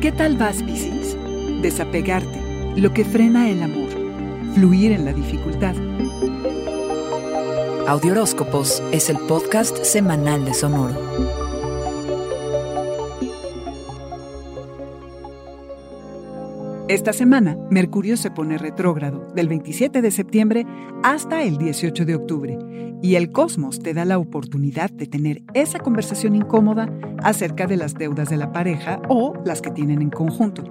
¿Qué tal vas, Piscis? Desapegarte, lo que frena el amor, fluir en la dificultad. Audioróscopos es el podcast semanal de Sonoro. Esta semana, Mercurio se pone retrógrado del 27 de septiembre hasta el 18 de octubre y el cosmos te da la oportunidad de tener esa conversación incómoda acerca de las deudas de la pareja o las que tienen en conjunto,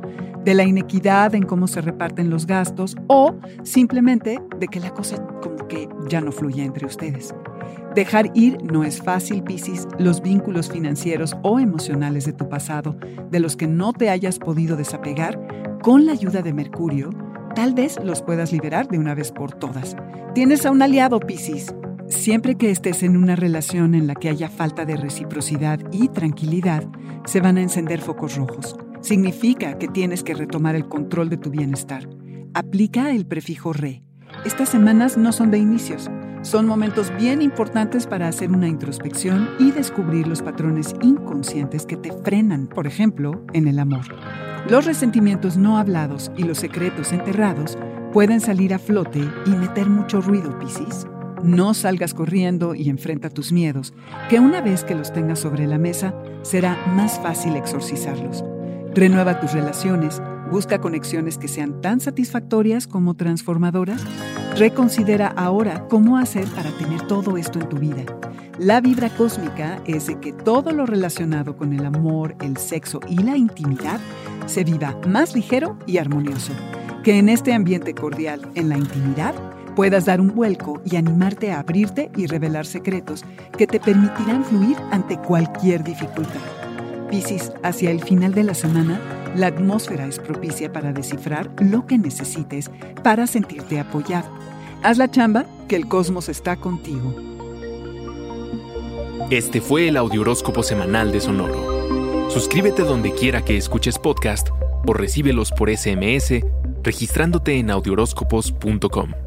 de la inequidad en cómo se reparten los gastos o simplemente de que la cosa como que ya no fluye entre ustedes. Dejar ir no es fácil, Piscis, los vínculos financieros o emocionales de tu pasado, de los que no te hayas podido desapegar, con la ayuda de Mercurio, tal vez los puedas liberar de una vez por todas. Tienes a un aliado, Piscis. Siempre que estés en una relación en la que haya falta de reciprocidad y tranquilidad, se van a encender focos rojos. Significa que tienes que retomar el control de tu bienestar. Aplica el prefijo re. Estas semanas no son de inicios, son momentos bien importantes para hacer una introspección y descubrir los patrones inconscientes que te frenan, por ejemplo, en el amor. Los resentimientos no hablados y los secretos enterrados pueden salir a flote y meter mucho ruido, Piscis. No salgas corriendo y enfrenta tus miedos, que una vez que los tengas sobre la mesa, será más fácil exorcizarlos. Renueva tus relaciones, busca conexiones que sean tan satisfactorias como transformadoras. Reconsidera ahora cómo hacer para tener todo esto en tu vida. La vibra cósmica es de que todo lo relacionado con el amor, el sexo y la intimidad se viva más ligero y armonioso. Que en este ambiente cordial, en la intimidad, puedas dar un vuelco y animarte a abrirte y revelar secretos que te permitirán fluir ante cualquier dificultad. Piscis, hacia el final de la semana, la atmósfera es propicia para descifrar lo que necesites para sentirte apoyado. Haz la chamba, que el cosmos está contigo. Este fue el Audioróscopo Semanal de Sonoro. Suscríbete donde quiera que escuches podcast o recíbelos por SMS registrándote en audioróscopos.com.